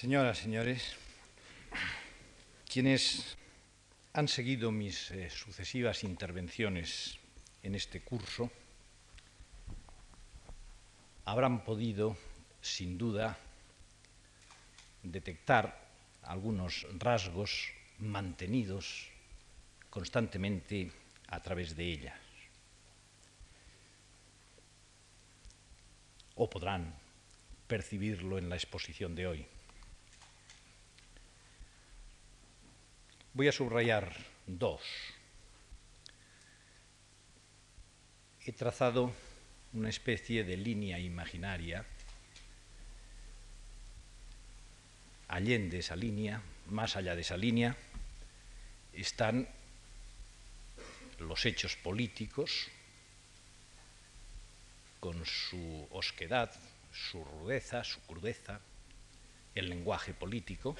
Señoras, señores, quienes han seguido mis eh, sucesivas intervenciones en este curso habrán podido, sin duda, detectar algunos rasgos mantenidos constantemente a través de ellas. O podrán percibirlo en la exposición de hoy. Voy a subrayar dos. He trazado una especie de línea imaginaria. Allende esa línea, más allá de esa línea, están los hechos políticos con su osquedad, su rudeza, su crudeza, el lenguaje político.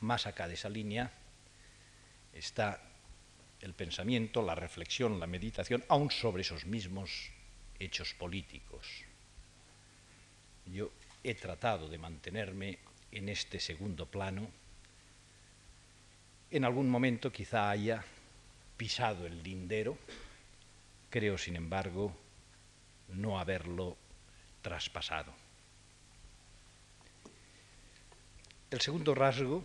Más acá de esa línea está el pensamiento, la reflexión, la meditación, aún sobre esos mismos hechos políticos. Yo he tratado de mantenerme en este segundo plano. En algún momento quizá haya pisado el lindero, creo sin embargo no haberlo traspasado. El segundo rasgo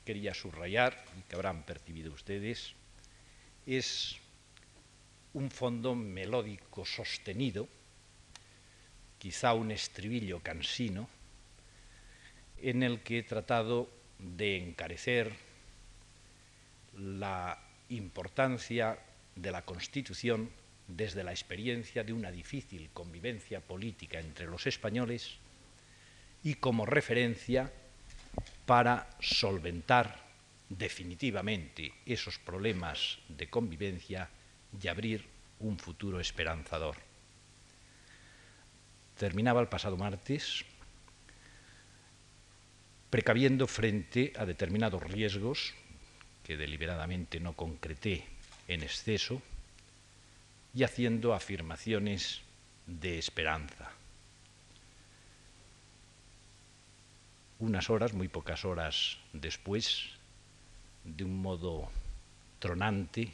quería subrayar y que habrán percibido ustedes es un fondo melódico sostenido, quizá un estribillo cansino, en el que he tratado de encarecer la importancia de la Constitución desde la experiencia de una difícil convivencia política entre los españoles y como referencia para solventar definitivamente esos problemas de convivencia y abrir un futuro esperanzador. Terminaba el pasado martes precaviendo frente a determinados riesgos que deliberadamente no concreté en exceso y haciendo afirmaciones de esperanza. Unas horas, muy pocas horas después, de un modo tronante,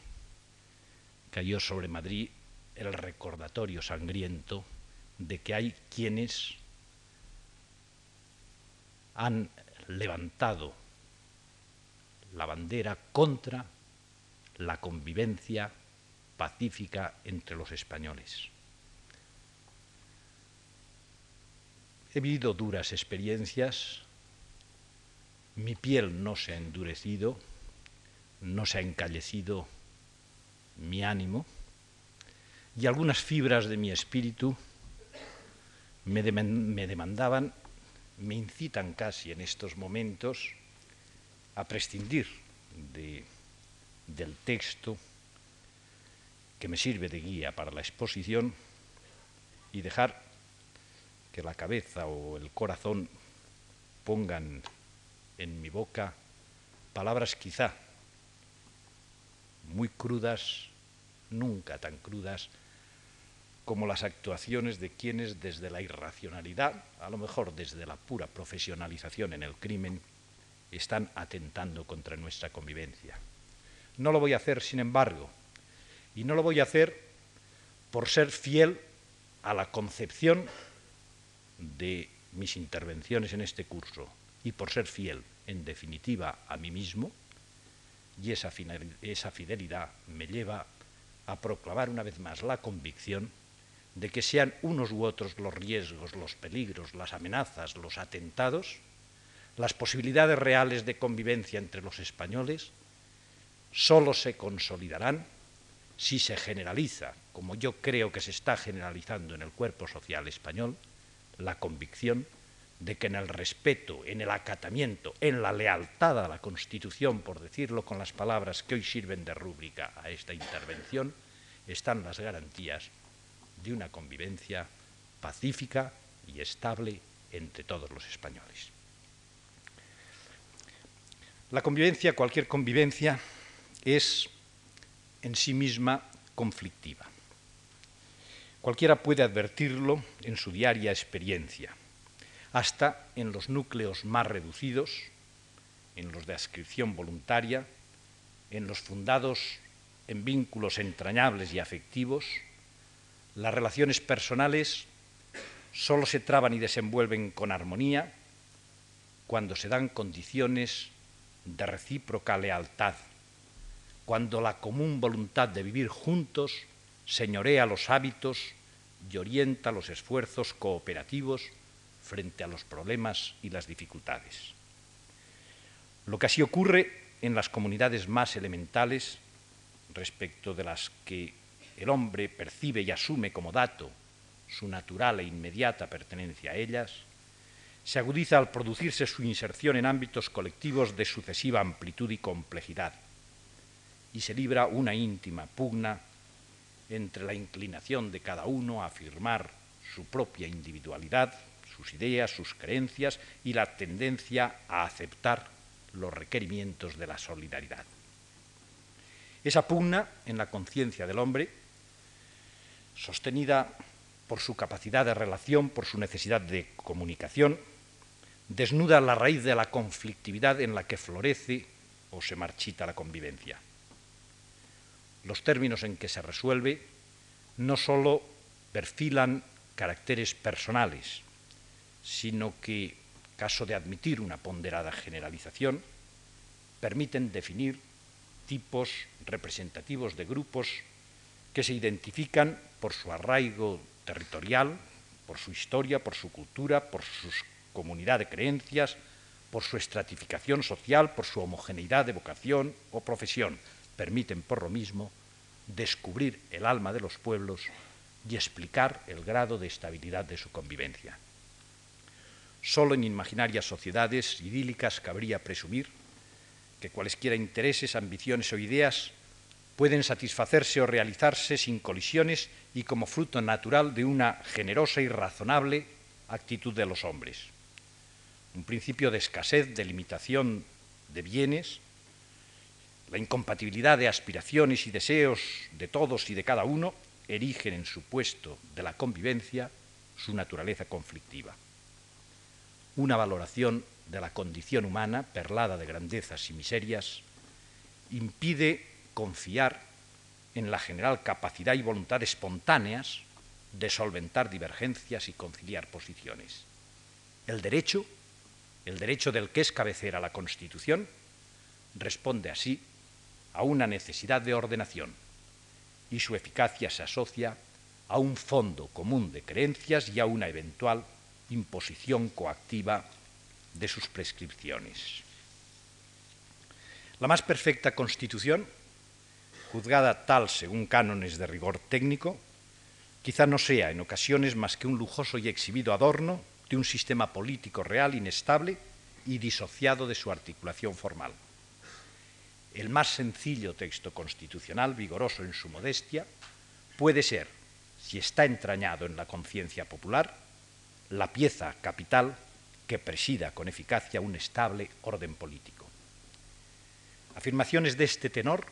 cayó sobre Madrid el recordatorio sangriento de que hay quienes han levantado la bandera contra la convivencia pacífica entre los españoles. He vivido duras experiencias mi piel no se ha endurecido, no se ha encallecido mi ánimo y algunas fibras de mi espíritu me, demandaban, me incitan casi en estos momentos a prescindir del texto que me sirve de guía para la exposición y dejar que la cabeza o el corazón pongan en mi boca palabras quizá muy crudas, nunca tan crudas, como las actuaciones de quienes desde la irracionalidad, a lo mejor desde la pura profesionalización en el crimen, están atentando contra nuestra convivencia. No lo voy a hacer, sin embargo, y no lo voy a hacer por ser fiel a la concepción de mis intervenciones en este curso, y por ser fiel, en definitiva, a mí mismo, y esa, fidelidad me lleva a proclamar una vez más la convicción de que sean unos u otros los riesgos, los peligros, las amenazas, los atentados, las posibilidades reales de convivencia entre los españoles, solo se consolidarán si se generaliza, como yo creo que se está generalizando en el cuerpo social español, la convicción de que en el respeto, en el acatamiento, en la lealtad a la Constitución, por decirlo con las palabras que hoy sirven de rúbrica a esta intervención, están las garantías de una convivencia pacífica y estable entre todos los españoles. La convivencia, cualquier convivencia, es en sí misma conflictiva. Cualquiera puede advertirlo en su diaria experiencia hasta en los núcleos más reducidos, en los de adscripción voluntaria, en los fundados en vínculos entrañables y afectivos, las relaciones personales solo se traban y desenvuelven con armonía cuando se dan condiciones de recíproca lealtad, cuando la común voluntad de vivir juntos señorea los hábitos y orienta los esfuerzos cooperativos frente a los problemas y las dificultades. Lo que así ocurre en las comunidades más elementales, respecto de las que el hombre percibe y asume como dato su natural e inmediata pertenencia a ellas, se agudiza al producirse su inserción en ámbitos colectivos de sucesiva amplitud y complejidad, y se libra una íntima pugna entre la inclinación de cada uno a afirmar su propia individualidad, sus ideas, sus creencias y la tendencia a aceptar los requerimientos de la solidaridad. Esa pugna en la conciencia del hombre, sostenida por su capacidad de relación, por su necesidad de comunicación, desnuda la raíz de la conflictividad en la que florece o se marchita la convivencia. Los términos en que se resuelve no sólo perfilan caracteres personales, sino que, caso de admitir una ponderada generalización, permiten definir tipos representativos de grupos que se identifican por su arraigo territorial, por su historia, por su cultura, por su comunidad de creencias, por su estratificación social, por su homogeneidad de vocación o profesión. Permiten, por lo mismo, descubrir el alma de los pueblos y explicar el grado de estabilidad de su convivencia. Solo en imaginarias sociedades idílicas cabría presumir que cualesquiera intereses, ambiciones o ideas pueden satisfacerse o realizarse sin colisiones y como fruto natural de una generosa y razonable actitud de los hombres. Un principio de escasez, de limitación de bienes, la incompatibilidad de aspiraciones y deseos de todos y de cada uno erigen en su puesto de la convivencia su naturaleza conflictiva una valoración de la condición humana, perlada de grandezas y miserias, impide confiar en la general capacidad y voluntad espontáneas de solventar divergencias y conciliar posiciones. El derecho, el derecho del que es cabecera la Constitución, responde así a una necesidad de ordenación y su eficacia se asocia a un fondo común de creencias y a una eventual imposición coactiva de sus prescripciones. La más perfecta constitución, juzgada tal según cánones de rigor técnico, quizá no sea en ocasiones más que un lujoso y exhibido adorno de un sistema político real inestable y disociado de su articulación formal. El más sencillo texto constitucional, vigoroso en su modestia, puede ser, si está entrañado en la conciencia popular, la pieza capital que presida con eficacia un estable orden político. Afirmaciones de este tenor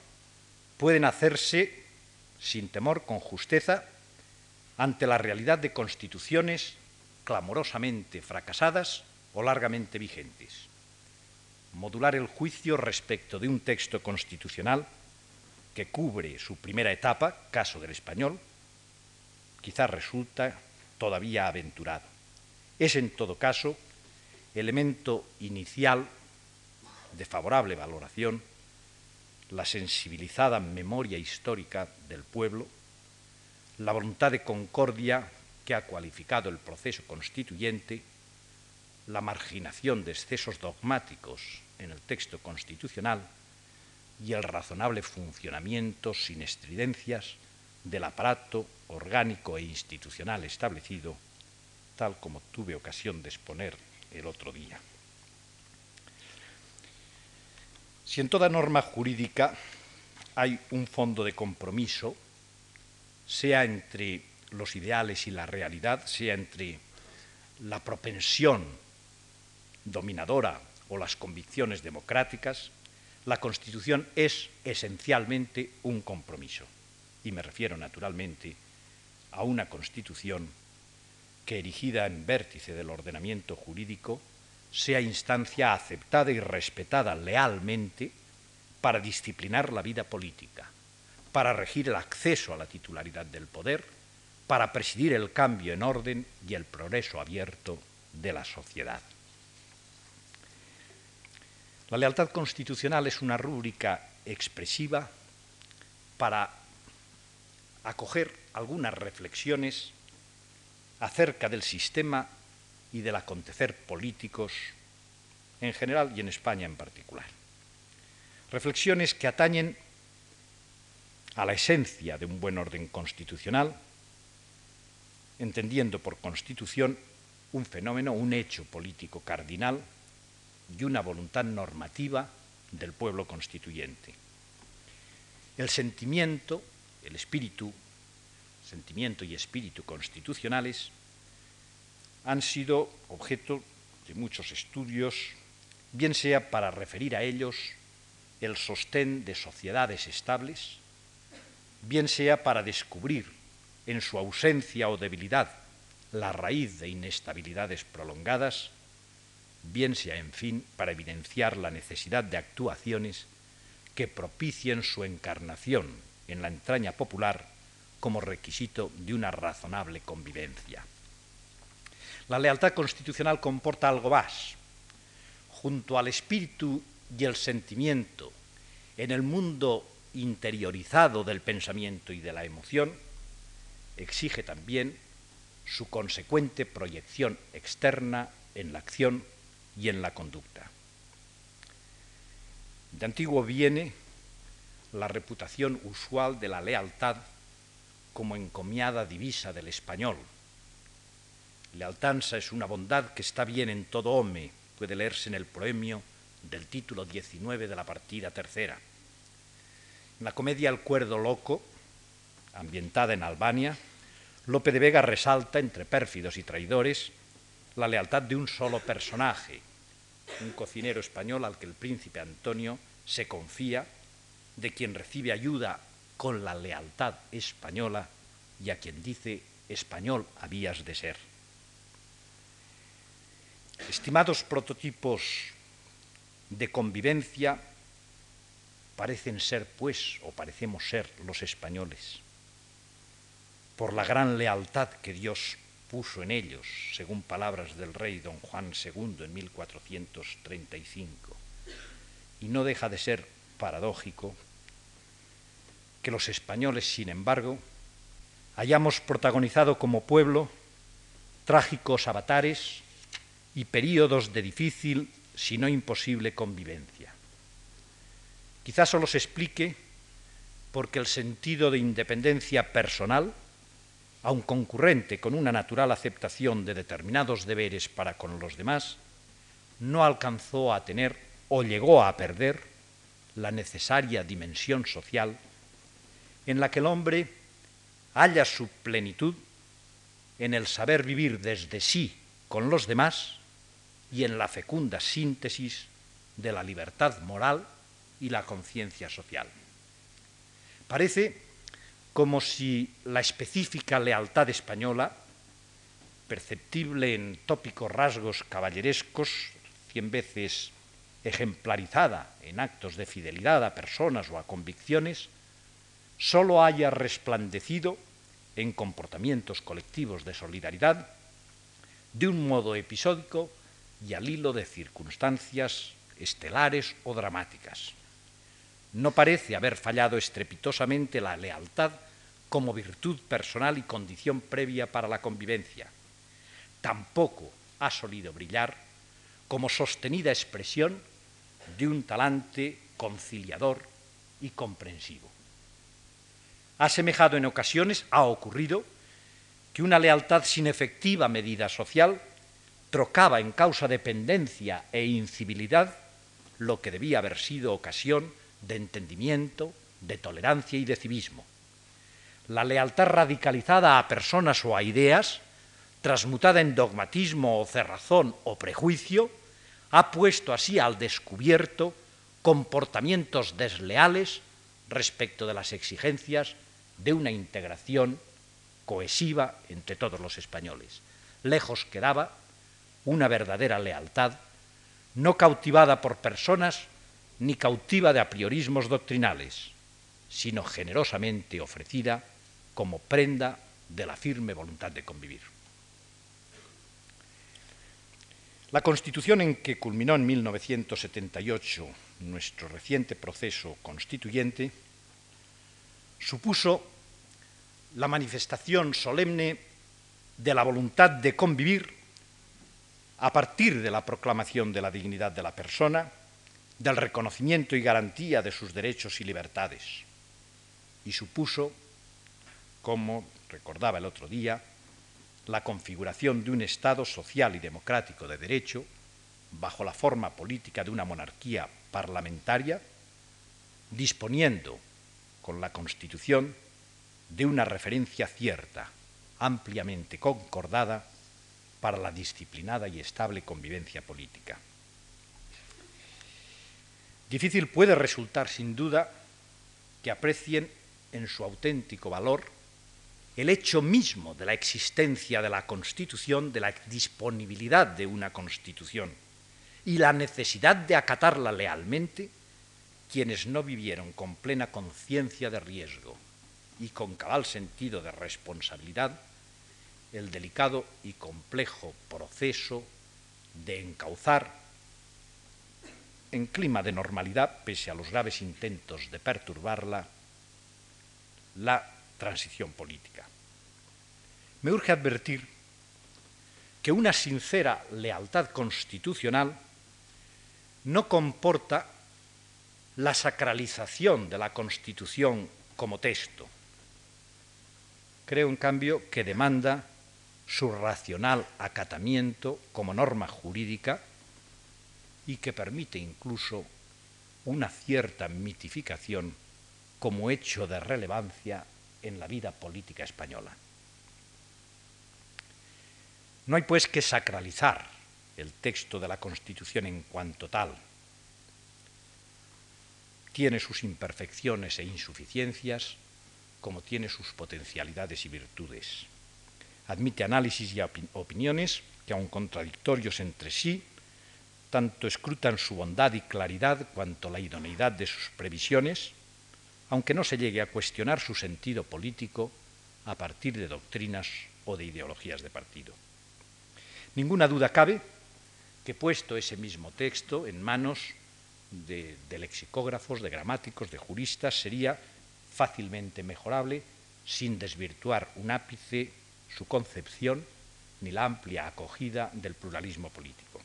pueden hacerse sin temor, con justeza, ante la realidad de constituciones clamorosamente fracasadas o largamente vigentes. Modular el juicio respecto de un texto constitucional que cubre su primera etapa, caso del español, quizás resulta todavía aventurado. Es, en todo caso, elemento inicial de favorable valoración la sensibilizada memoria histórica del pueblo, la voluntad de concordia que ha cualificado el proceso constituyente, la marginación de excesos dogmáticos en el texto constitucional y el razonable funcionamiento sin estridencias del aparato orgánico e institucional establecido tal como tuve ocasión de exponer el otro día. Si en toda norma jurídica hay un fondo de compromiso, sea entre los ideales y la realidad, sea entre la propensión dominadora o las convicciones democráticas, la Constitución es esencialmente un compromiso. Y me refiero naturalmente a una Constitución que erigida en vértice del ordenamiento jurídico, sea instancia aceptada y respetada lealmente para disciplinar la vida política, para regir el acceso a la titularidad del poder, para presidir el cambio en orden y el progreso abierto de la sociedad. La lealtad constitucional es una rúbrica expresiva para acoger algunas reflexiones acerca del sistema y del acontecer políticos en general y en España en particular. Reflexiones que atañen a la esencia de un buen orden constitucional, entendiendo por constitución un fenómeno, un hecho político cardinal y una voluntad normativa del pueblo constituyente. El sentimiento, el espíritu, sentimiento y espíritu constitucionales han sido objeto de muchos estudios, bien sea para referir a ellos el sostén de sociedades estables, bien sea para descubrir en su ausencia o debilidad la raíz de inestabilidades prolongadas, bien sea, en fin, para evidenciar la necesidad de actuaciones que propicien su encarnación en la entraña popular como requisito de una razonable convivencia. La lealtad constitucional comporta algo más. Junto al espíritu y el sentimiento en el mundo interiorizado del pensamiento y de la emoción, exige también su consecuente proyección externa en la acción y en la conducta. De antiguo viene la reputación usual de la lealtad como encomiada divisa del español. Lealtanza es una bondad que está bien en todo hombre, puede leerse en el proemio del título 19 de la partida tercera. En la comedia El cuerdo loco, ambientada en Albania, Lope de Vega resalta, entre pérfidos y traidores, la lealtad de un solo personaje, un cocinero español al que el príncipe Antonio se confía, de quien recibe ayuda con la lealtad española y a quien dice, español habías de ser. Estimados prototipos de convivencia, parecen ser, pues, o parecemos ser los españoles por la gran lealtad que Dios puso en ellos, según palabras del rey don Juan II en 1435. Y no deja de ser paradójico que los españoles, sin embargo, hayamos protagonizado como pueblo trágicos avatares y períodos de difícil, si no imposible, convivencia. Quizás solo se explique porque el sentido de independencia personal, aun concurrente con una natural aceptación de determinados deberes para con los demás, no alcanzó a tener o llegó a perder la necesaria dimensión social en la que el hombre halla su plenitud en el saber vivir desde sí con los demás y en la fecunda síntesis de la libertad moral y la conciencia social. Parece como si la específica lealtad española, perceptible en tópicos rasgos caballerescos, cien veces ejemplarizada en actos de fidelidad a personas o a convicciones, sólo haya resplandecido en comportamientos colectivos de solidaridad de un modo episódico y al hilo de circunstancias estelares o dramáticas. No parece haber fallado estrepitosamente la lealtad como virtud personal y condición previa para la convivencia. Tampoco ha solido brillar como sostenida expresión de un talante conciliador y comprensivo. Ha semejado en ocasiones, ha ocurrido, que una lealtad sin efectiva medida social trocaba en causa de dependencia e incivilidad lo que debía haber sido ocasión de entendimiento, de tolerancia y de civismo. La lealtad radicalizada a personas o a ideas, transmutada en dogmatismo o cerrazón o prejuicio, ha puesto así al descubierto comportamientos desleales respecto de las exigencias de una integración cohesiva entre todos los españoles. lejos quedaba una verdadera lealtad, no cautivada por personas ni cautiva de apriorismos doctrinales, sino generosamente ofrecida como prenda de la firme voluntad de convivir. La constitución en que culminó en 1978 nuestro reciente proceso constituyente supuso la manifestación solemne de la voluntad de convivir a partir de la proclamación de la dignidad de la persona, del reconocimiento y garantía de sus derechos y libertades, y supuso, como recordaba el otro día, la configuración de un Estado social y democrático de derecho bajo la forma política de una monarquía parlamentaria, disponiendo con la Constitución de una referencia cierta, ampliamente concordada, para la disciplinada y estable convivencia política. Difícil puede resultar, sin duda, que aprecien en su auténtico valor el hecho mismo de la existencia de la Constitución, de la disponibilidad de una Constitución y la necesidad de acatarla lealmente quienes no vivieron con plena conciencia de riesgo y con cabal sentido de responsabilidad el delicado y complejo proceso de encauzar en clima de normalidad, pese a los graves intentos de perturbarla, la transición política. Me urge advertir que una sincera lealtad constitucional no comporta la sacralización de la Constitución como texto. Creo, en cambio, que demanda su racional acatamiento como norma jurídica y que permite incluso una cierta mitificación como hecho de relevancia en la vida política española. No hay pues que sacralizar el texto de la Constitución en cuanto tal. Tiene sus imperfecciones e insuficiencias, como tiene sus potencialidades y virtudes. Admite análisis y opiniones que, aun contradictorios entre sí, tanto escrutan su bondad y claridad cuanto la idoneidad de sus previsiones, aunque no se llegue a cuestionar su sentido político a partir de doctrinas o de ideologías de partido. Ninguna duda cabe que puesto ese mismo texto en manos de, lexicógrafos, de gramáticos, de juristas, sería fácilmente mejorable sin desvirtuar un ápice su concepción ni la amplia acogida del pluralismo político.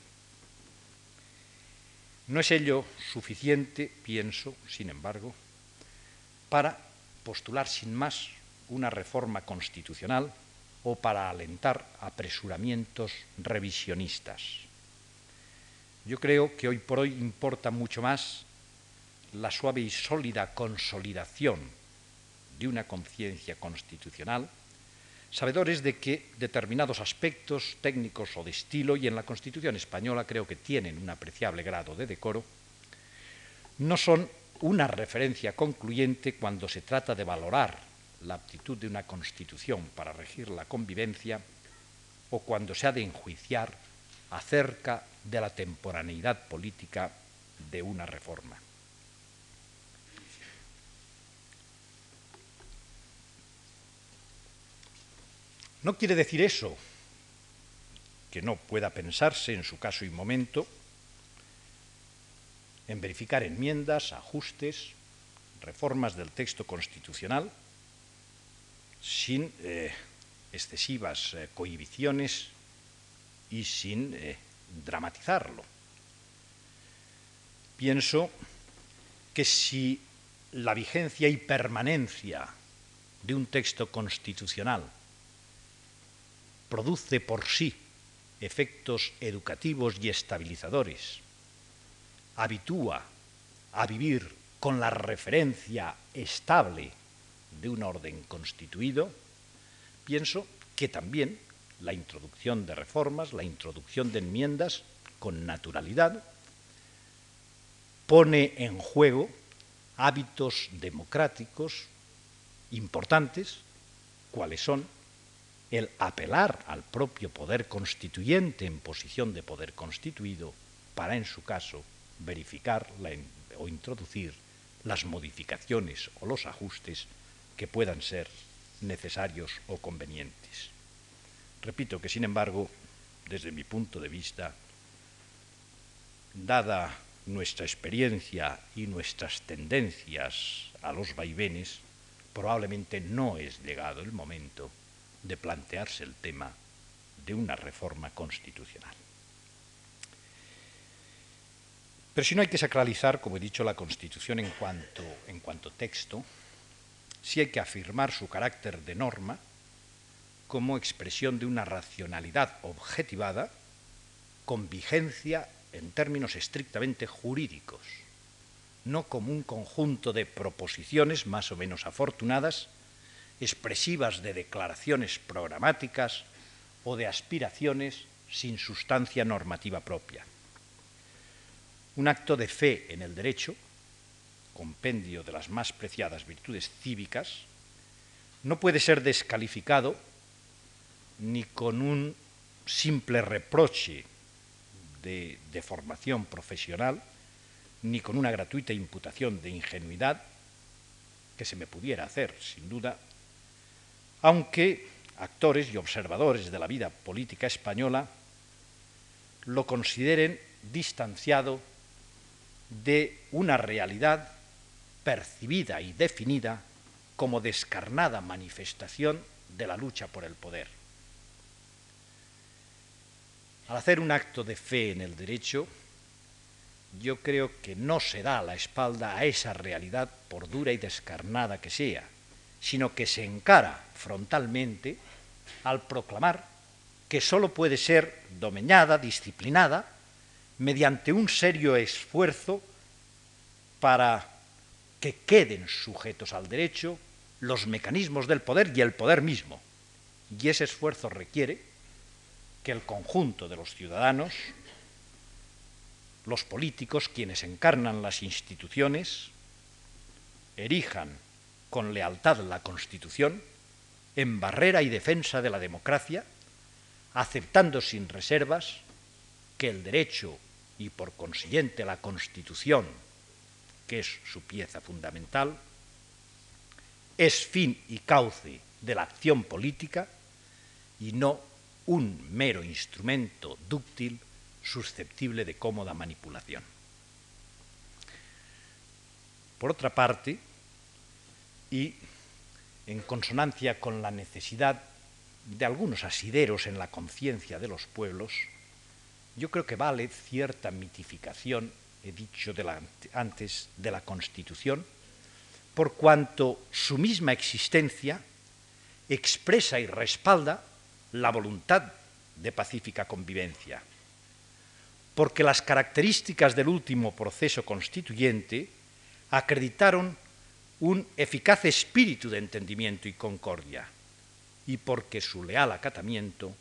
No es ello suficiente, pienso, sin embargo, para postular sin más una reforma constitucional o para alentar apresuramientos revisionistas. Yo creo que hoy por hoy importa mucho más la suave y sólida consolidación de una conciencia constitucional sabedores de que determinados aspectos técnicos o de estilo, y en la Constitución española creo que tienen un apreciable grado de decoro, no son una referencia concluyente cuando se trata de valorar la aptitud de una Constitución para regir la convivencia o cuando se ha de enjuiciar acerca de la temporaneidad política de una reforma. No quiere decir eso que no pueda pensarse en su caso y momento en verificar enmiendas, ajustes, reformas del texto constitucional sin eh, excesivas eh, cohibiciones y sin eh, dramatizarlo. Pienso que si la vigencia y permanencia de un texto constitucional produce por sí efectos educativos y estabilizadores, habitúa a vivir con la referencia estable de un orden constituido, pienso que también la introducción de reformas, la introducción de enmiendas con naturalidad, pone en juego hábitos democráticos importantes, cuáles son el apelar al propio poder constituyente en posición de poder constituido para, en su caso, verificar o introducir las modificaciones o los ajustes que puedan ser necesarios o convenientes. Repito que, sin embargo, desde mi punto de vista, dada nuestra experiencia y nuestras tendencias a los vaivenes, probablemente no es llegado el momento de plantearse el tema de una reforma constitucional. Pero si no hay que sacralizar, como he dicho, la Constitución en cuanto, en cuanto texto, sí hay que afirmar su carácter de norma como expresión de una racionalidad objetivada con vigencia en términos estrictamente jurídicos, no como un conjunto de proposiciones más o menos afortunadas, expresivas de declaraciones programáticas o de aspiraciones sin sustancia normativa propia. Un acto de fe en el derecho, compendio de las más preciadas virtudes cívicas, no puede ser descalificado ni con un simple reproche de, formación profesional, ni con una gratuita imputación de ingenuidad, que se me pudiera hacer, sin duda, aunque actores y observadores de la vida política española lo consideren distanciado de una realidad percibida y definida como descarnada manifestación de la lucha por el poder. Al hacer un acto de fe en el derecho, yo creo que no se da la espalda a esa realidad, por dura y descarnada que sea, sino que se encara frontalmente al proclamar que sólo puede ser domeñada, disciplinada, mediante un serio esfuerzo para que queden sujetos al derecho los mecanismos del poder y el poder mismo. Y ese esfuerzo requiere que el conjunto de los ciudadanos, los políticos, quienes encarnan las instituciones, erijan con lealtad la Constitución en barrera y defensa de la democracia, aceptando sin reservas que el derecho y por consiguiente la Constitución, que es su pieza fundamental, es fin y cauce de la acción política y no un mero instrumento dúctil susceptible de cómoda manipulación. Por otra parte, y en consonancia con la necesidad de algunos asideros en la conciencia de los pueblos, yo creo que vale cierta mitificación, he dicho antes, de la Constitución, por cuanto su misma existencia expresa y respalda la voluntad de pacífica convivencia, porque las características del último proceso constituyente acreditaron un eficaz espíritu de entendimiento y concordia, y porque su leal acatamiento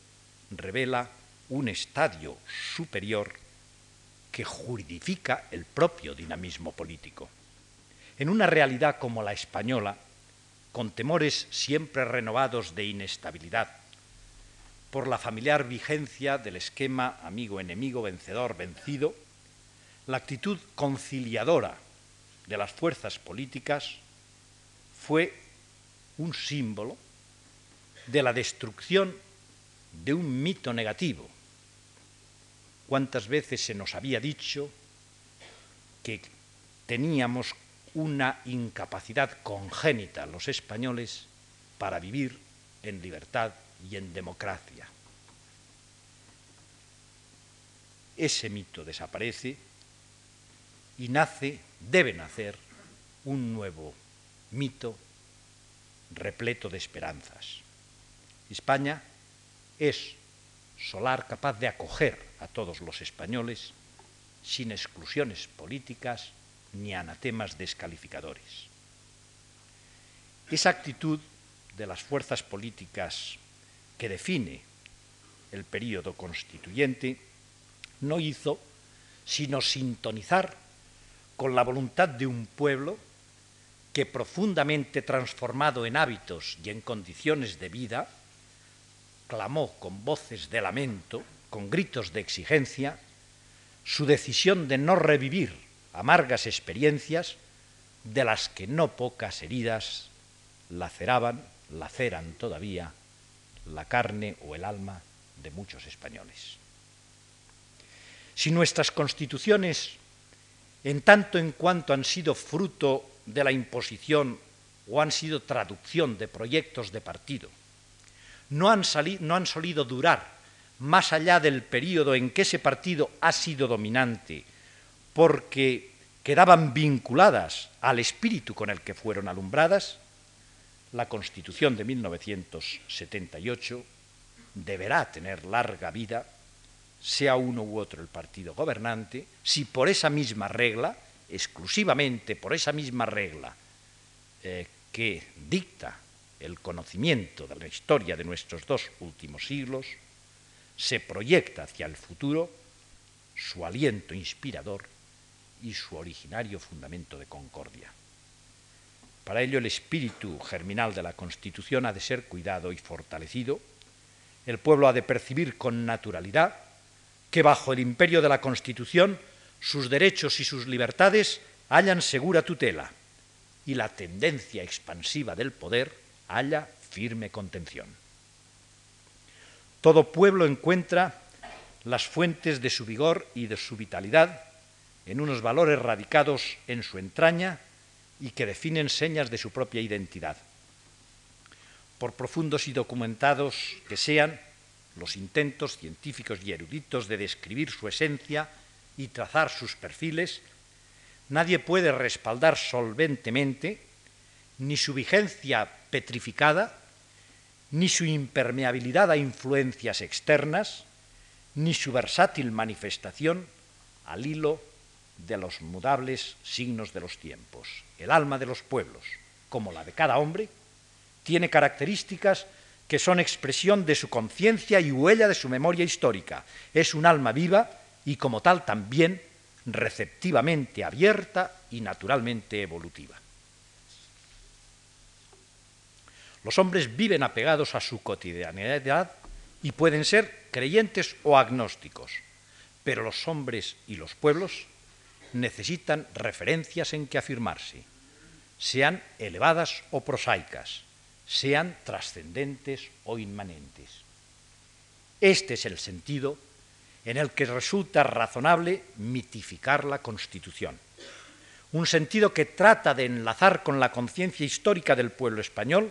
revela un estadio superior que juridifica el propio dinamismo político. En una realidad como la española, con temores siempre renovados de inestabilidad, por la familiar vigencia del esquema amigo-enemigo, vencedor-vencido, la actitud conciliadora de las fuerzas políticas fue un símbolo de la destrucción de un mito negativo. ¿Cuántas veces se nos había dicho que teníamos una incapacidad congénita los españoles para vivir en libertad y en democracia. Ese mito desaparece y nace, debe nacer, un nuevo mito repleto de esperanzas. España es solar capaz de acoger a todos los españoles sin exclusiones políticas ni anatemas descalificadores. Esa actitud de las fuerzas políticas que define el período constituyente, no hizo sino sintonizar con la voluntad de un pueblo que profundamente transformado en hábitos y en condiciones de vida, clamó con voces de lamento, con gritos de exigencia, su decisión de no revivir amargas experiencias de las que no pocas heridas laceraban, laceran todavía la carne o el alma de muchos españoles. Si nuestras constituciones, en tanto en cuanto han sido fruto de la imposición o han sido traducción de proyectos de partido, no han, no han solido durar más allá del periodo en que ese partido ha sido dominante, porque quedaban vinculadas al espíritu con el que fueron alumbradas, la Constitución de 1978 deberá tener larga vida, sea uno u otro el partido gobernante, si por esa misma regla, exclusivamente por esa misma regla eh, que dicta el conocimiento de la historia de nuestros dos últimos siglos, se proyecta hacia el futuro su aliento inspirador y su originario fundamento de concordia. Para ello el espíritu germinal de la Constitución ha de ser cuidado y fortalecido. El pueblo ha de percibir con naturalidad que bajo el imperio de la Constitución sus derechos y sus libertades hallan segura tutela y la tendencia expansiva del poder halla firme contención. Todo pueblo encuentra las fuentes de su vigor y de su vitalidad en unos valores radicados en su entraña y que definen señas de su propia identidad. Por profundos y documentados que sean los intentos científicos y eruditos de describir su esencia y trazar sus perfiles, nadie puede respaldar solventemente ni su vigencia petrificada, ni su impermeabilidad a influencias externas, ni su versátil manifestación al hilo de los mudables signos de los tiempos. El alma de los pueblos, como la de cada hombre, tiene características que son expresión de su conciencia y huella de su memoria histórica. Es un alma viva y como tal también receptivamente abierta y naturalmente evolutiva. Los hombres viven apegados a su cotidianidad y pueden ser creyentes o agnósticos, pero los hombres y los pueblos necesitan referencias en que afirmarse, sean elevadas o prosaicas, sean trascendentes o inmanentes. Este es el sentido en el que resulta razonable mitificar la Constitución, un sentido que trata de enlazar con la conciencia histórica del pueblo español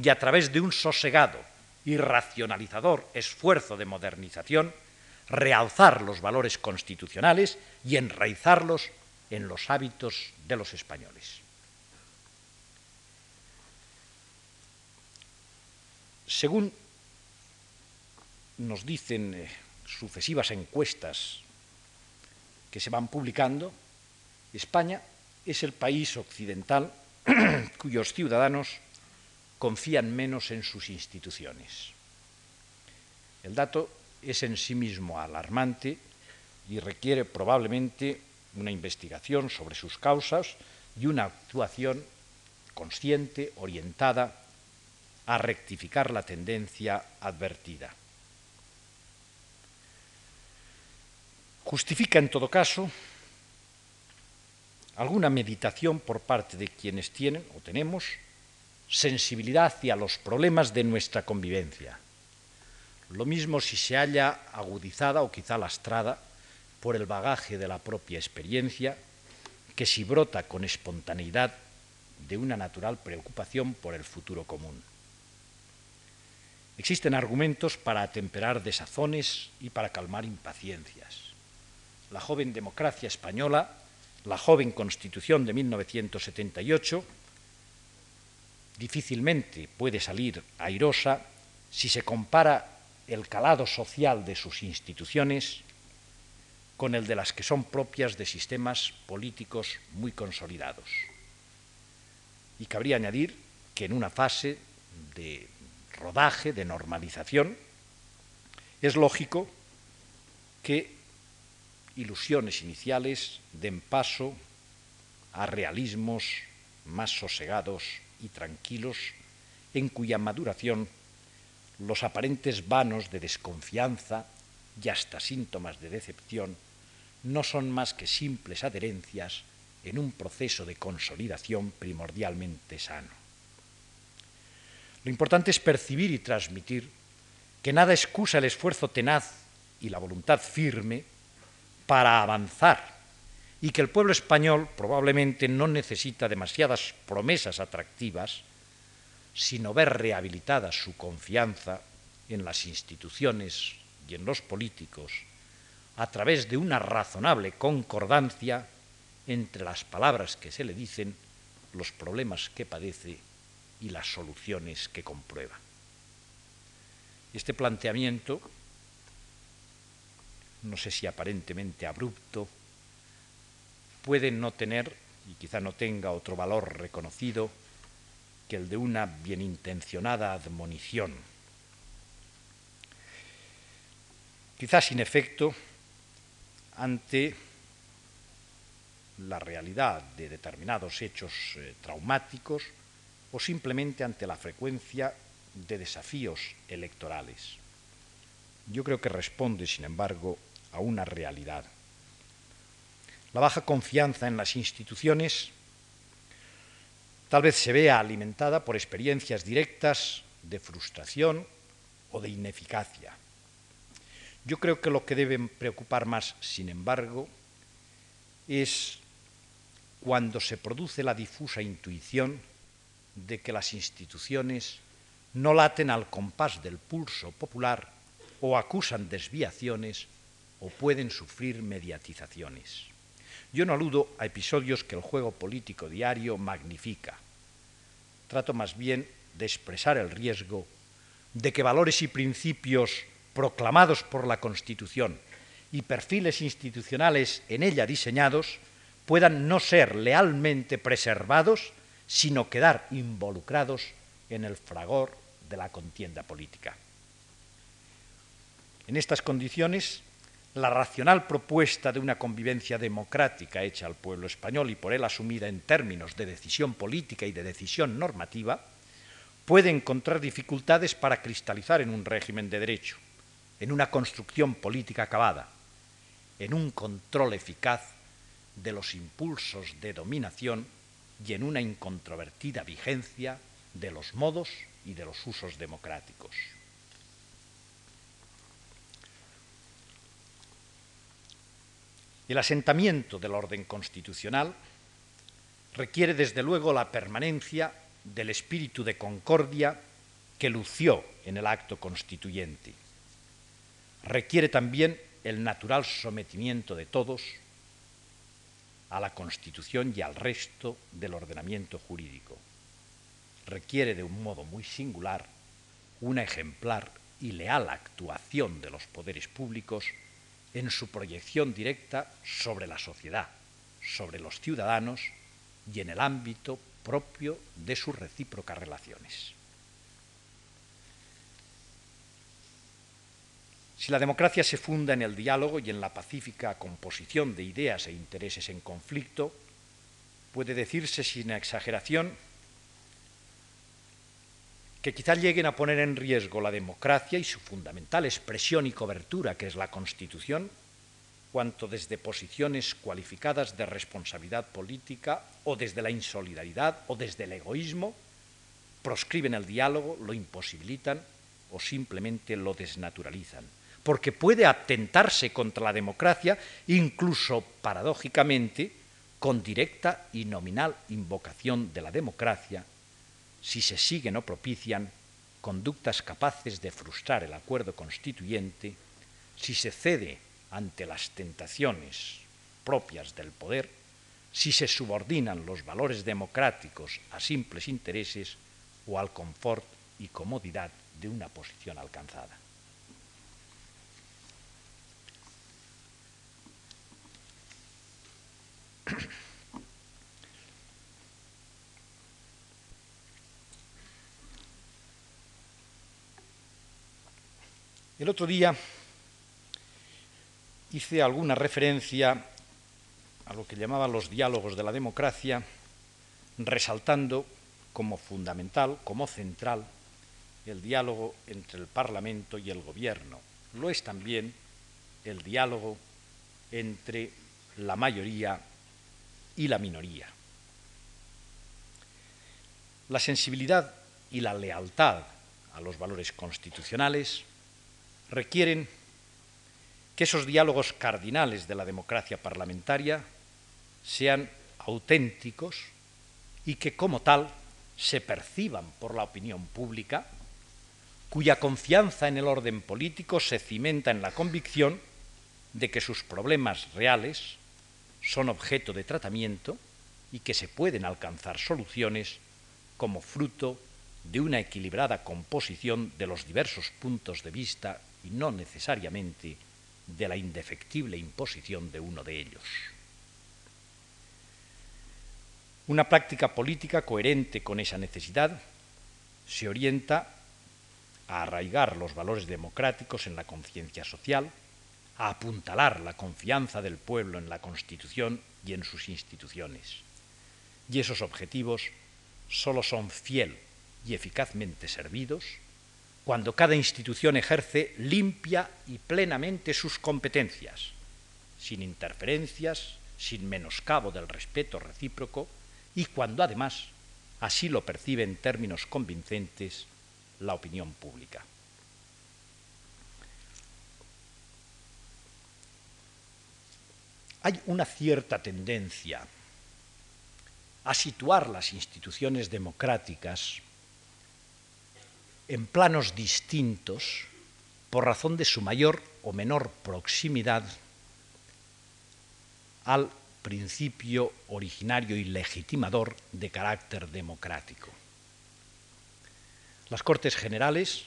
y a través de un sosegado y racionalizador esfuerzo de modernización, realzar los valores constitucionales y enraizarlos en los hábitos de los españoles. Según nos dicen eh, sucesivas encuestas que se van publicando, España es el país occidental cuyos ciudadanos confían menos en sus instituciones. El dato es en sí mismo alarmante y requiere probablemente una investigación sobre sus causas y una actuación consciente, orientada a rectificar la tendencia advertida. Justifica, en todo caso, alguna meditación por parte de quienes tienen o tenemos sensibilidad hacia los problemas de nuestra convivencia, lo mismo si se halla agudizada o quizá lastrada por el bagaje de la propia experiencia que si brota con espontaneidad de una natural preocupación por el futuro común. Existen argumentos para atemperar desazones y para calmar impaciencias. La joven democracia española, la joven constitución de 1978, difícilmente puede salir airosa si se compara el calado social de sus instituciones con el de las que son propias de sistemas políticos muy consolidados. Y cabría añadir que en una fase de rodaje, de normalización, es lógico que ilusiones iniciales den paso a realismos más sosegados y tranquilos en cuya maduración los aparentes vanos de desconfianza y hasta síntomas de decepción no son más que simples adherencias en un proceso de consolidación primordialmente sano. Lo importante es percibir y transmitir que nada excusa el esfuerzo tenaz y la voluntad firme para avanzar y que el pueblo español probablemente no necesita demasiadas promesas atractivas, sino ver rehabilitada su confianza en las instituciones y en los políticos a través de una razonable concordancia entre las palabras que se le dicen, los problemas que padece y las soluciones que comprueba. Este planteamiento, no sé si aparentemente abrupto, puede no tener, y quizá no tenga otro valor reconocido, que el de una bienintencionada admonición. Quizá sin efecto ante la realidad de determinados hechos eh, traumáticos o simplemente ante la frecuencia de desafíos electorales. Yo creo que responde, sin embargo, a una realidad. La baja confianza en las instituciones tal vez se vea alimentada por experiencias directas de frustración o de ineficacia. Yo creo que lo que debe preocupar más, sin embargo, es cuando se produce la difusa intuición de que las instituciones no laten al compás del pulso popular o acusan desviaciones o pueden sufrir mediatizaciones. Yo no aludo a episodios que el juego político diario magnifica. Trato más bien de expresar el riesgo de que valores y principios proclamados por la Constitución y perfiles institucionales en ella diseñados puedan no ser lealmente preservados, sino quedar involucrados en el fragor de la contienda política. En estas condiciones, la racional propuesta de una convivencia democrática hecha al pueblo español y por él asumida en términos de decisión política y de decisión normativa, puede encontrar dificultades para cristalizar en un régimen de derecho, en una construcción política acabada, en un control eficaz de los impulsos de dominación y en una incontrovertida vigencia de los modos y de los usos democráticos. El asentamiento del orden constitucional requiere desde luego la permanencia del espíritu de concordia que lució en el acto constituyente. Requiere también el natural sometimiento de todos a la Constitución y al resto del ordenamiento jurídico. Requiere de un modo muy singular una ejemplar y leal actuación de los poderes públicos en su proyección directa sobre la sociedad, sobre los ciudadanos y en el ámbito propio de sus recíprocas relaciones. Si la democracia se funda en el diálogo y en la pacífica composición de ideas e intereses en conflicto, puede decirse sin exageración que quizá lleguen a poner en riesgo la democracia y su fundamental expresión y cobertura, que es la Constitución, cuanto desde posiciones cualificadas de responsabilidad política o desde la insolidaridad o desde el egoísmo, proscriben el diálogo, lo imposibilitan o simplemente lo desnaturalizan. Porque puede atentarse contra la democracia, incluso paradójicamente, con directa y nominal invocación de la democracia si se siguen o propician conductas capaces de frustrar el acuerdo constituyente, si se cede ante las tentaciones propias del poder, si se subordinan los valores democráticos a simples intereses o al confort y comodidad de una posición alcanzada. El otro día hice alguna referencia a lo que llamaban los diálogos de la democracia, resaltando como fundamental, como central, el diálogo entre el Parlamento y el Gobierno, lo es también el diálogo entre la mayoría y la minoría. La sensibilidad y la lealtad a los valores constitucionales requieren que esos diálogos cardinales de la democracia parlamentaria sean auténticos y que como tal se perciban por la opinión pública, cuya confianza en el orden político se cimenta en la convicción de que sus problemas reales son objeto de tratamiento y que se pueden alcanzar soluciones como fruto de una equilibrada composición de los diversos puntos de vista y no necesariamente de la indefectible imposición de uno de ellos. Una práctica política coherente con esa necesidad se orienta a arraigar los valores democráticos en la conciencia social, a apuntalar la confianza del pueblo en la Constitución y en sus instituciones. Y esos objetivos solo son fiel y eficazmente servidos cuando cada institución ejerce limpia y plenamente sus competencias, sin interferencias, sin menoscabo del respeto recíproco y cuando además así lo percibe en términos convincentes la opinión pública. Hay una cierta tendencia a situar las instituciones democráticas en planos distintos por razón de su mayor o menor proximidad al principio originario y legitimador de carácter democrático. Las Cortes Generales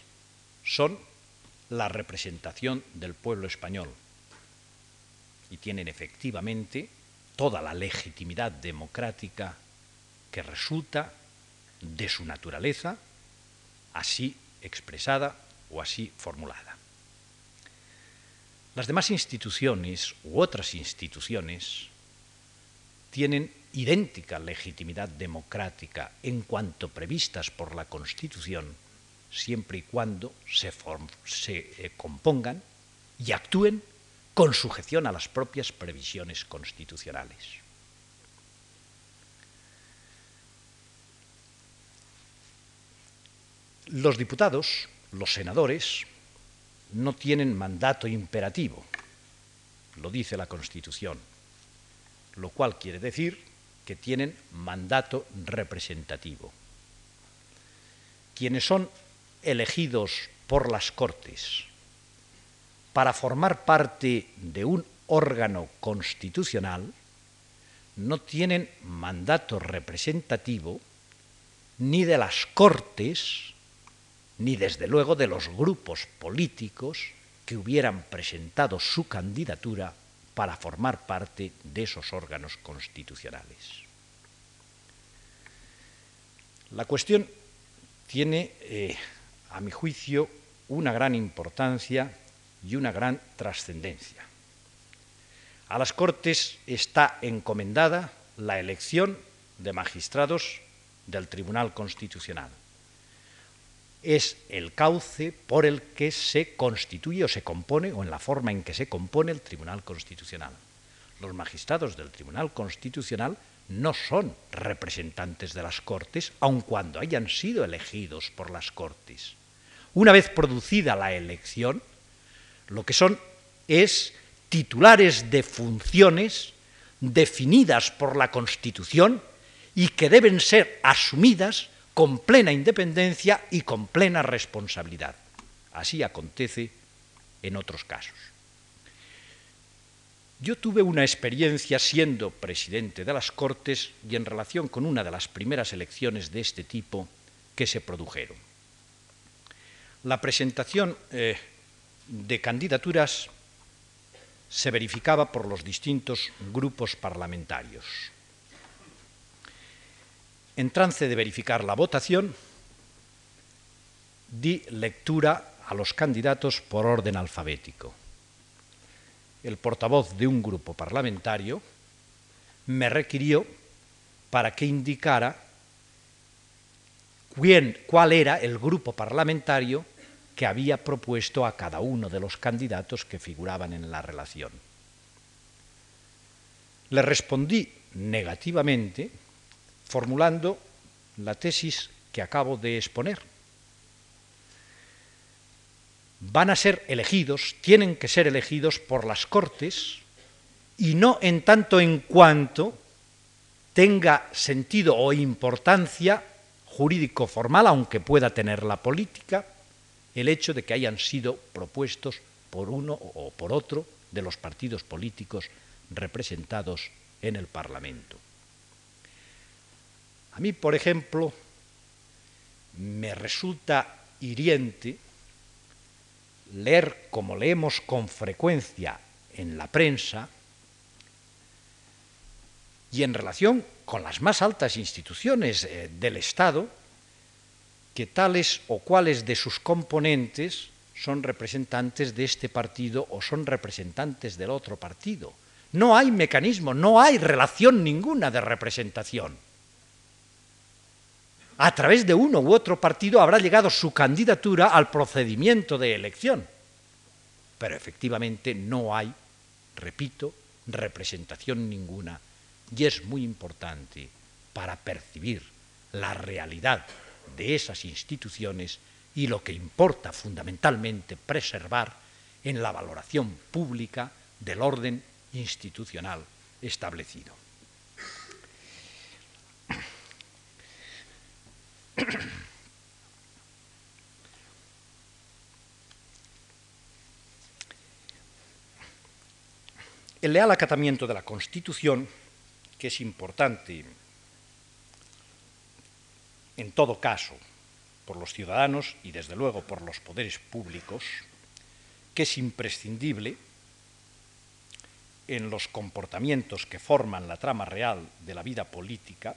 son la representación del pueblo español y tienen efectivamente toda la legitimidad democrática que resulta de su naturaleza, así expresada o así formulada. Las demás instituciones u otras instituciones tienen idéntica legitimidad democrática en cuanto previstas por la Constitución, siempre y cuando se, eh, compongan y actúen con sujeción a las propias previsiones constitucionales. Los diputados, los senadores, no tienen mandato imperativo, lo dice la Constitución, lo cual quiere decir que tienen mandato representativo. Quienes son elegidos por las Cortes para formar parte de un órgano constitucional no tienen mandato representativo ni de las Cortes ni desde luego de los grupos políticos que hubieran presentado su candidatura para formar parte de esos órganos constitucionales. La cuestión tiene, eh, a mi juicio, una gran importancia y una gran trascendencia. A las Cortes está encomendada la elección de magistrados del Tribunal Constitucional es el cauce por el que se constituye o se compone, o en la forma en que se compone el Tribunal Constitucional. Los magistrados del Tribunal Constitucional no son representantes de las Cortes, aun cuando hayan sido elegidos por las Cortes. Una vez producida la elección, lo que son es titulares de funciones definidas por la Constitución y que deben ser asumidas con plena independencia y con plena responsabilidad. Así acontece en otros casos. Yo tuve una experiencia siendo presidente de las Cortes y en relación con una de las primeras elecciones de este tipo que se produjeron. La presentación eh, de candidaturas se verificaba por los distintos grupos parlamentarios. En trance de verificar la votación, di lectura a los candidatos por orden alfabético. El portavoz de un grupo parlamentario me requirió para que indicara cuál era el grupo parlamentario que había propuesto a cada uno de los candidatos que figuraban en la relación. Le respondí negativamente formulando la tesis que acabo de exponer. Van a ser elegidos, tienen que ser elegidos por las Cortes y no en tanto en cuanto tenga sentido o importancia jurídico formal, aunque pueda tener la política, el hecho de que hayan sido propuestos por uno o por otro de los partidos políticos representados en el Parlamento. A mí, por ejemplo, me resulta hiriente leer, como leemos con frecuencia en la prensa, y en relación con las más altas instituciones eh, del Estado, que tales o cuales de sus componentes son representantes de este partido o son representantes del otro partido. No hay mecanismo, no hay relación ninguna de representación. A través de uno u otro partido habrá llegado su candidatura al procedimiento de elección. Pero efectivamente no hay, repito, representación ninguna. Y es muy importante para percibir la realidad de esas instituciones y lo que importa fundamentalmente preservar en la valoración pública del orden institucional establecido. El leal acatamiento de la Constitución, que es importante en todo caso por los ciudadanos y desde luego por los poderes públicos, que es imprescindible en los comportamientos que forman la trama real de la vida política,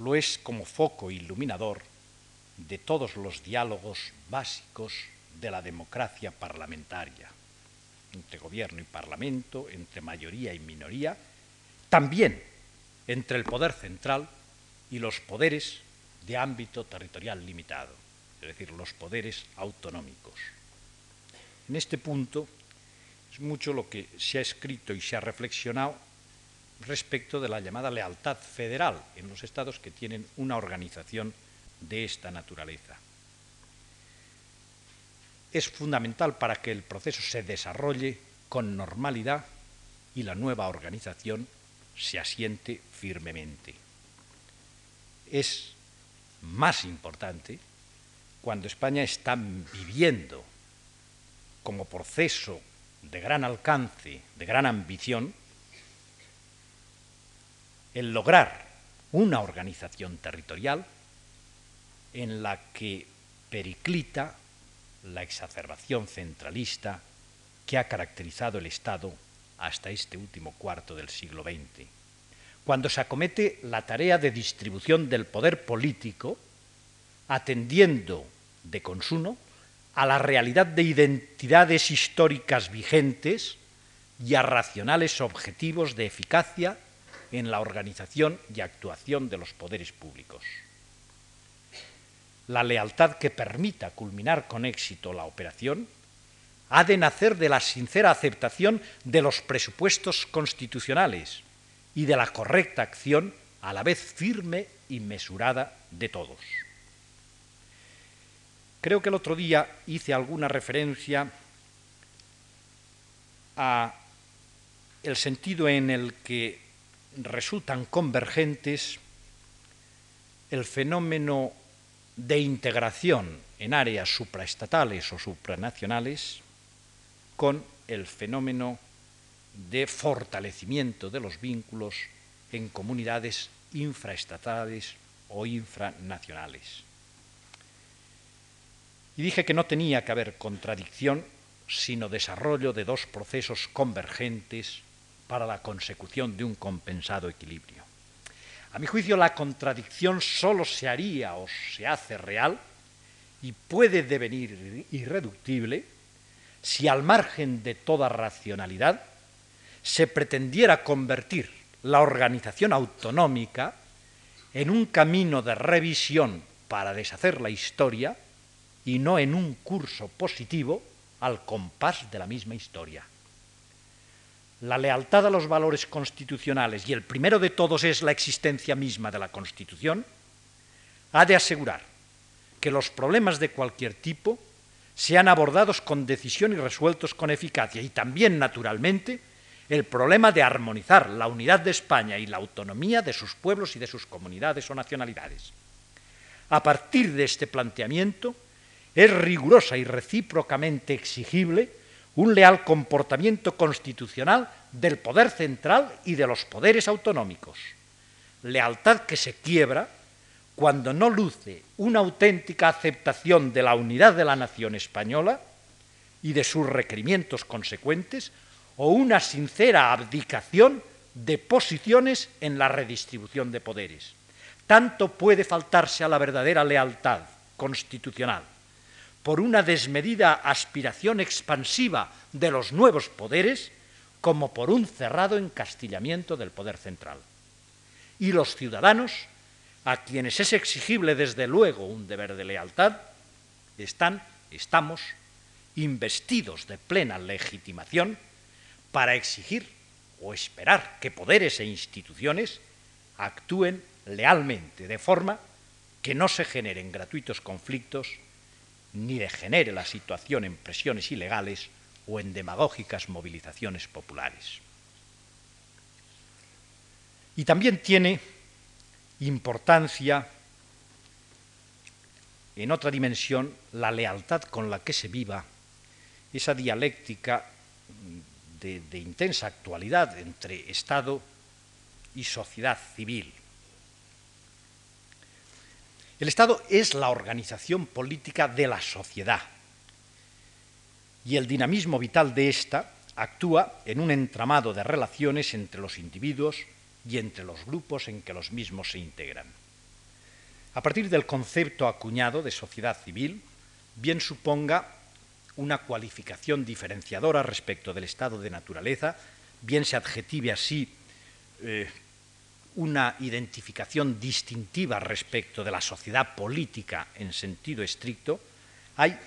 lo es como foco iluminador de todos los diálogos básicos de la democracia parlamentaria, entre gobierno y parlamento, entre mayoría y minoría, también entre el poder central y los poderes de ámbito territorial limitado, es decir, los poderes autonómicos. En este punto, es mucho lo que se ha escrito y se ha reflexionado respecto de la llamada lealtad federal en los estados que tienen una organización de esta naturaleza. Es fundamental para que el proceso se desarrolle con normalidad y la nueva organización se asiente firmemente. Es más importante cuando España está viviendo como proceso de gran alcance, de gran ambición, el lograr una organización territorial en la que periclita la exacerbación centralista que ha caracterizado el Estado hasta este último cuarto del siglo XX. Cuando se acomete la tarea de distribución del poder político, atendiendo de consumo a la realidad de identidades históricas vigentes y a racionales objetivos de eficacia en la organización y actuación de los poderes públicos. La lealtad que permita culminar con éxito la operación ha de nacer de la sincera aceptación de los presupuestos constitucionales y de la correcta acción a la vez firme y mesurada de todos. Creo que el otro día hice alguna referencia a el sentido en el que resultan convergentes el fenómeno de integración en áreas supraestatales o supranacionales con el fenómeno de fortalecimiento de los vínculos en comunidades infraestatales o infranacionales. Y dije que no tenía que haber contradicción, sino desarrollo de dos procesos convergentes para la consecución de un compensado equilibrio. A mi juicio, la contradicción solo se haría o se hace real y puede devenir irreductible si al margen de toda racionalidad se pretendiera convertir la organización autonómica en un camino de revisión para deshacer la historia y no en un curso positivo al compás de la misma historia. La lealtad a los valores constitucionales, y el primero de todos es la existencia misma de la Constitución, ha de asegurar que los problemas de cualquier tipo sean abordados con decisión y resueltos con eficacia, y también, naturalmente, el problema de armonizar la unidad de España y la autonomía de sus pueblos y de sus comunidades o nacionalidades. A partir de este planteamiento, es rigurosa y recíprocamente exigible un leal comportamiento constitucional del poder central y de los poderes autonómicos. Lealtad que se quiebra cuando no luce una auténtica aceptación de la unidad de la nación española y de sus requerimientos consecuentes o una sincera abdicación de posiciones en la redistribución de poderes. Tanto puede faltarse a la verdadera lealtad constitucional por una desmedida aspiración expansiva de los nuevos poderes como por un cerrado encastillamiento del poder central. Y los ciudadanos, a quienes es exigible desde luego un deber de lealtad, están, estamos, investidos de plena legitimación para exigir o esperar que poderes e instituciones actúen lealmente, de forma que no se generen gratuitos conflictos ni degenere la situación en presiones ilegales o en demagógicas movilizaciones populares. Y también tiene importancia en otra dimensión la lealtad con la que se viva esa dialéctica de, de intensa actualidad entre Estado y sociedad civil, el Estado es la organización política de la sociedad y el dinamismo vital de ésta actúa en un entramado de relaciones entre los individuos y entre los grupos en que los mismos se integran. A partir del concepto acuñado de sociedad civil, bien suponga una cualificación diferenciadora respecto del estado de naturaleza, bien se adjetive así eh, una identificación distintiva respecto de la sociedad política en sentido estricto, hay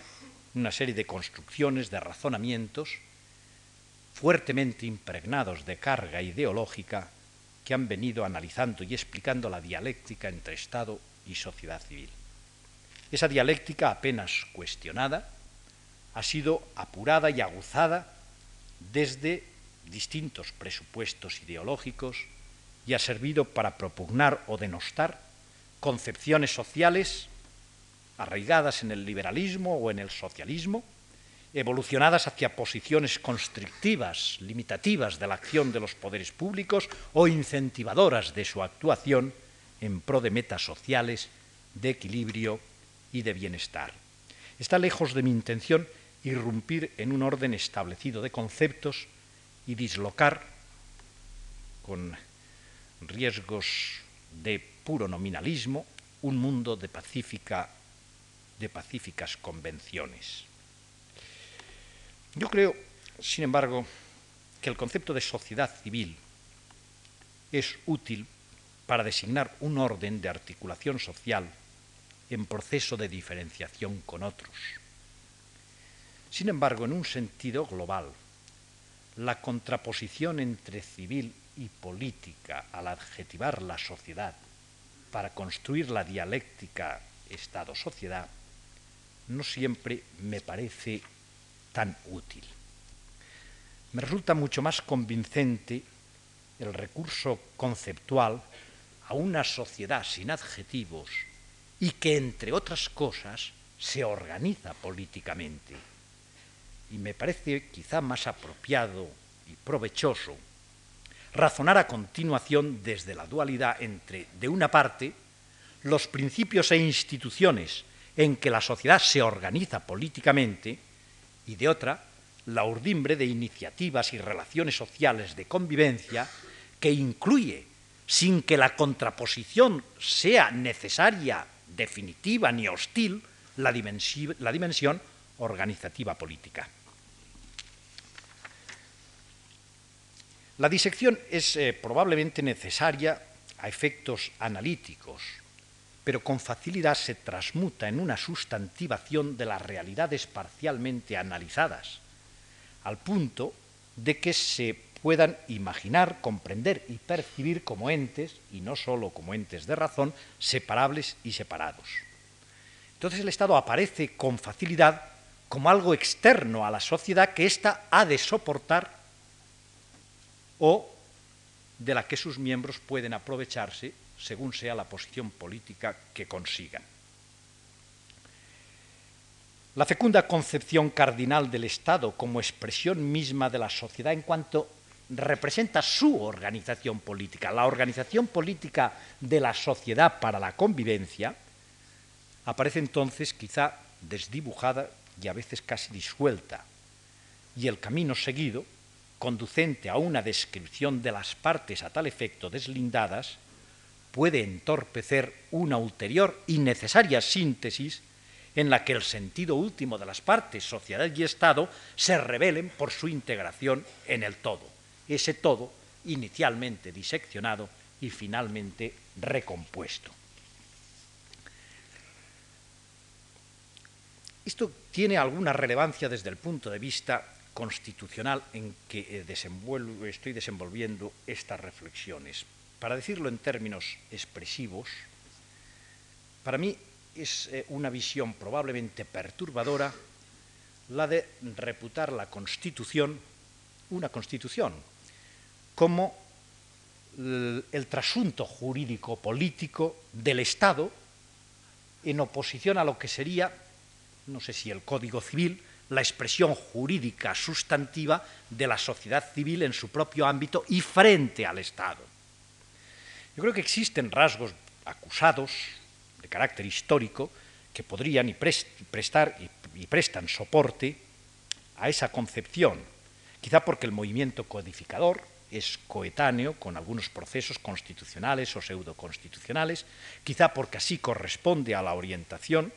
una serie de construcciones, de razonamientos fuertemente impregnados de carga ideológica que han venido analizando y explicando la dialéctica entre Estado y sociedad civil. Esa dialéctica apenas cuestionada ha sido apurada y aguzada desde distintos presupuestos ideológicos y ha servido para propugnar o denostar concepciones sociales arraigadas en el liberalismo o en el socialismo, evolucionadas hacia posiciones constrictivas, limitativas de la acción de los poderes públicos o incentivadoras de su actuación en pro de metas sociales, de equilibrio y de bienestar. Está lejos de mi intención irrumpir en un orden establecido de conceptos y dislocar con riesgos de puro nominalismo, un mundo de, pacífica, de pacíficas convenciones. Yo creo, sin embargo, que el concepto de sociedad civil es útil para designar un orden de articulación social en proceso de diferenciación con otros. Sin embargo, en un sentido global, la contraposición entre civil y política al adjetivar la sociedad para construir la dialéctica Estado-sociedad no siempre me parece tan útil. Me resulta mucho más convincente el recurso conceptual a una sociedad sin adjetivos y que, entre otras cosas, se organiza políticamente. Y me parece quizá más apropiado y provechoso razonar a continuación desde la dualidad entre, de una parte, los principios e instituciones en que la sociedad se organiza políticamente y de otra, la urdimbre de iniciativas y relaciones sociales de convivencia que incluye, sin que la contraposición sea necesaria, definitiva ni hostil, la dimensión, organizativa política. La disección es eh, probablemente necesaria a efectos analíticos, pero con facilidad se transmuta en una sustantivación de las realidades parcialmente analizadas, al punto de que se puedan imaginar, comprender y percibir como entes, y no sólo como entes de razón, separables y separados. Entonces el Estado aparece con facilidad como algo externo a la sociedad que ésta ha de soportar o de la que sus miembros pueden aprovecharse según sea la posición política que consigan. La fecunda concepción cardinal del Estado como expresión misma de la sociedad en cuanto representa su organización política, la organización política de la sociedad para la convivencia, aparece entonces quizá desdibujada y a veces casi disuelta, y el camino seguido, conducente a una descripción de las partes a tal efecto deslindadas, puede entorpecer una ulterior y necesaria síntesis en la que el sentido último de las partes, sociedad y Estado, se revelen por su integración en el todo, ese todo inicialmente diseccionado y finalmente recompuesto. Esto tiene alguna relevancia desde el punto de vista constitucional en que eh, estoy desenvolviendo estas reflexiones. Para decirlo en términos expresivos, para mí es eh, una visión probablemente perturbadora la de reputar la Constitución, una Constitución, como el, trasunto jurídico-político del Estado en oposición a lo que sería, no sé si el Código Civil, la expresión jurídica sustantiva de la sociedad civil en su propio ámbito y frente al Estado. Yo creo que existen rasgos acusados, de carácter histórico que podrían y prestar y, prestan soporte a esa concepción, quizá porque el movimiento codificador es coetáneo con algunos procesos constitucionales o pseudoconstitucionales, quizá porque así corresponde a la orientación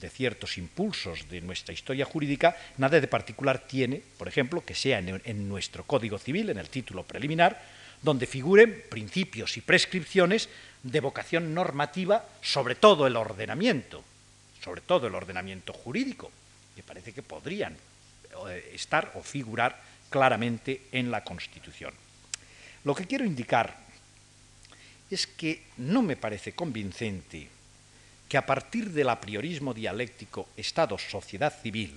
de ciertos impulsos de nuestra historia jurídica, nada de particular tiene, por ejemplo, que sea en, nuestro Código Civil, en el título preliminar, donde figuren principios y prescripciones de vocación normativa sobre todo el ordenamiento, sobre todo el ordenamiento jurídico, que parece que podrían eh, estar o figurar claramente en la Constitución. Lo que quiero indicar es que no me parece convincente que a partir del apriorismo dialéctico Estado-sociedad civil,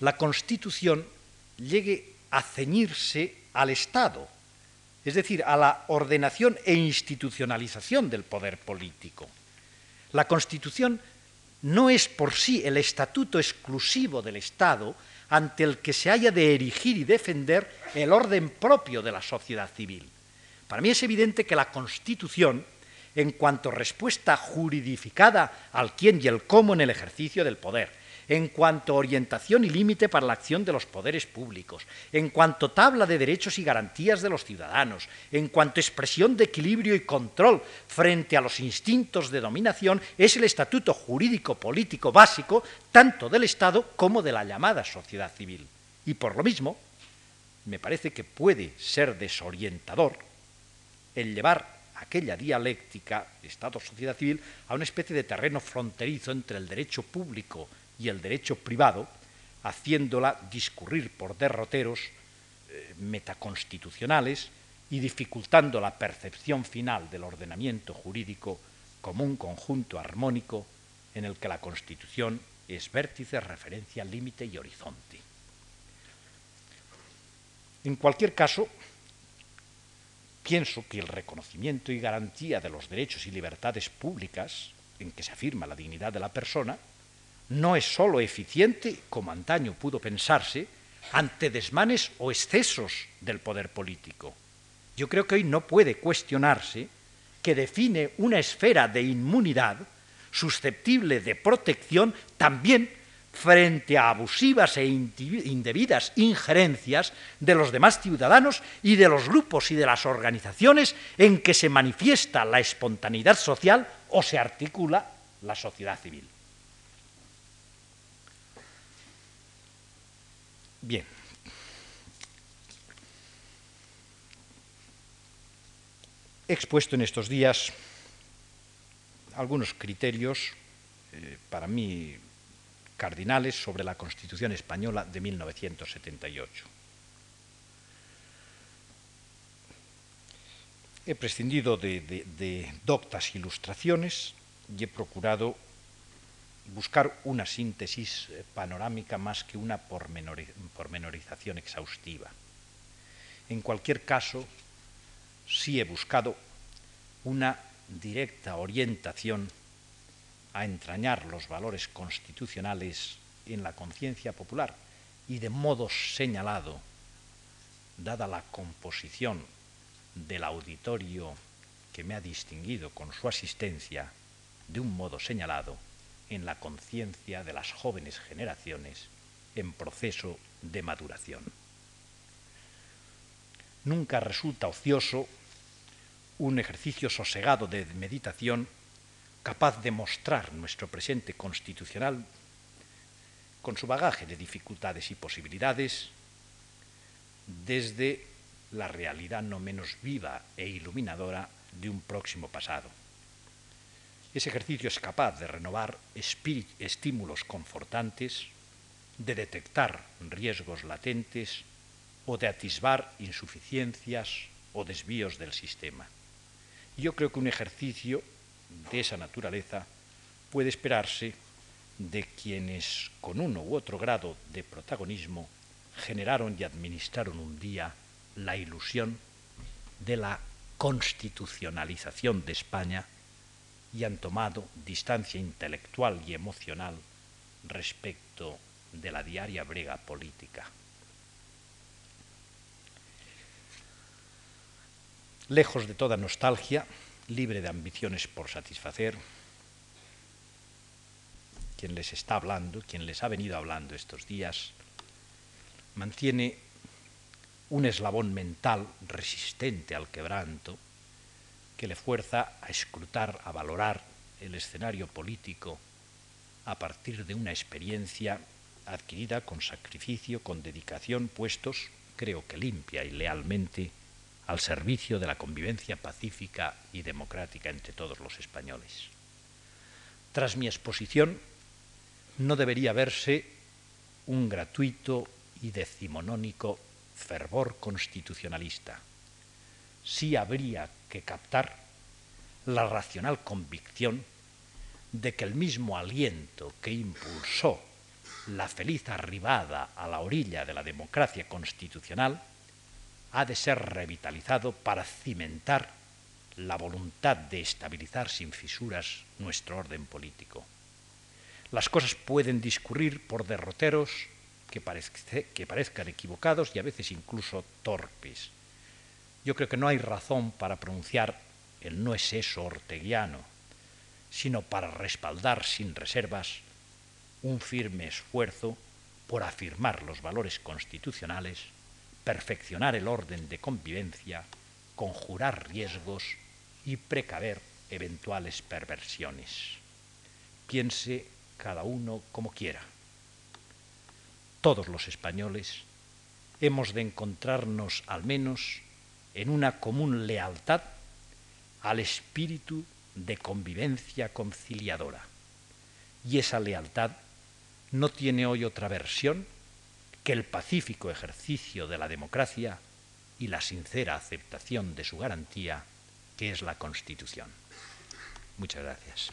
la Constitución llegue a ceñirse al Estado, es decir, a la ordenación e institucionalización del poder político. La Constitución no es por sí el estatuto exclusivo del Estado ante el que se haya de erigir y defender el orden propio de la sociedad civil. Para mí es evidente que la Constitución, en cuanto respuesta juridificada al quién y el cómo en el ejercicio del poder, en cuanto orientación y límite para la acción de los poderes públicos, en cuanto tabla de derechos y garantías de los ciudadanos, en cuanto expresión de equilibrio y control frente a los instintos de dominación, es el estatuto jurídico político básico tanto del Estado como de la llamada sociedad civil. Y por lo mismo, me parece que puede ser desorientador el llevar aquella dialéctica Estado-sociedad civil a una especie de terreno fronterizo entre el derecho público y el derecho privado, haciéndola discurrir por derroteros eh, metaconstitucionales y dificultando la percepción final del ordenamiento jurídico como un conjunto armónico en el que la Constitución es vértice, referencia, límite y horizonte. En cualquier caso, pienso que el reconocimiento y garantía de los derechos y libertades públicas, en que se afirma la dignidad de la persona, no es sólo eficiente, como antaño pudo pensarse, ante desmanes o excesos del poder político. Yo creo que hoy no puede cuestionarse que define una esfera de inmunidad susceptible de protección también frente a abusivas e indebidas injerencias de los demás ciudadanos y de los grupos y de las organizaciones en que se manifiesta la espontaneidad social o se articula la sociedad civil. Bien. He expuesto en estos días algunos criterios, eh, para mí cardinales, sobre la Constitución española de 1978. He prescindido de, de doctas ilustraciones y he procurado buscar una síntesis eh, panorámica más que una pormenorización exhaustiva. En cualquier caso, sí he buscado una directa orientación a entrañar los valores constitucionales en la conciencia popular y de modo señalado, dada la composición del auditorio que me ha distinguido con su asistencia, de un modo señalado, en la conciencia de las jóvenes generaciones en proceso de maduración. Nunca resulta ocioso un ejercicio sosegado de meditación capaz de mostrar nuestro presente constitucional con su bagaje de dificultades y posibilidades desde la realidad no menos viva e iluminadora de un próximo pasado. Ese ejercicio es capaz de renovar estímulos confortantes, de detectar riesgos latentes o de atisbar insuficiencias o desvíos del sistema. Yo creo que un ejercicio de esa naturaleza puede esperarse de quienes con uno u otro grado de protagonismo generaron y administraron un día la ilusión de la constitucionalización de España y han tomado distancia intelectual y emocional respecto de la diaria brega política. Lejos de toda nostalgia, libre de ambiciones por satisfacer, quien les está hablando, quien les ha venido hablando estos días, mantiene un eslabón mental resistente al quebranto que le fuerza a escrutar, a valorar el escenario político a partir de una experiencia adquirida con sacrificio, con dedicación, puestos, creo que limpia y lealmente, al servicio de la convivencia pacífica y democrática entre todos los españoles. Tras mi exposición, no debería verse un gratuito y decimonónico fervor constitucionalista. Sí habría que captar la racional convicción de que el mismo aliento que impulsó la feliz arribada a la orilla de la democracia constitucional ha de ser revitalizado para cimentar la voluntad de estabilizar sin fisuras nuestro orden político. Las cosas pueden discurrir por derroteros que, que parezcan equivocados y a veces incluso torpes, yo creo que no hay razón para pronunciar el no es eso orteguiano, sino para respaldar sin reservas un firme esfuerzo por afirmar los valores constitucionales, perfeccionar el orden de convivencia, conjurar riesgos y precaver eventuales perversiones. Piense cada uno como quiera. Todos los españoles hemos de encontrarnos al menos en una común lealtad al espíritu de convivencia conciliadora. Y esa lealtad no tiene hoy otra versión que el pacífico ejercicio de la democracia y la sincera aceptación de su garantía, que es la Constitución. Muchas gracias.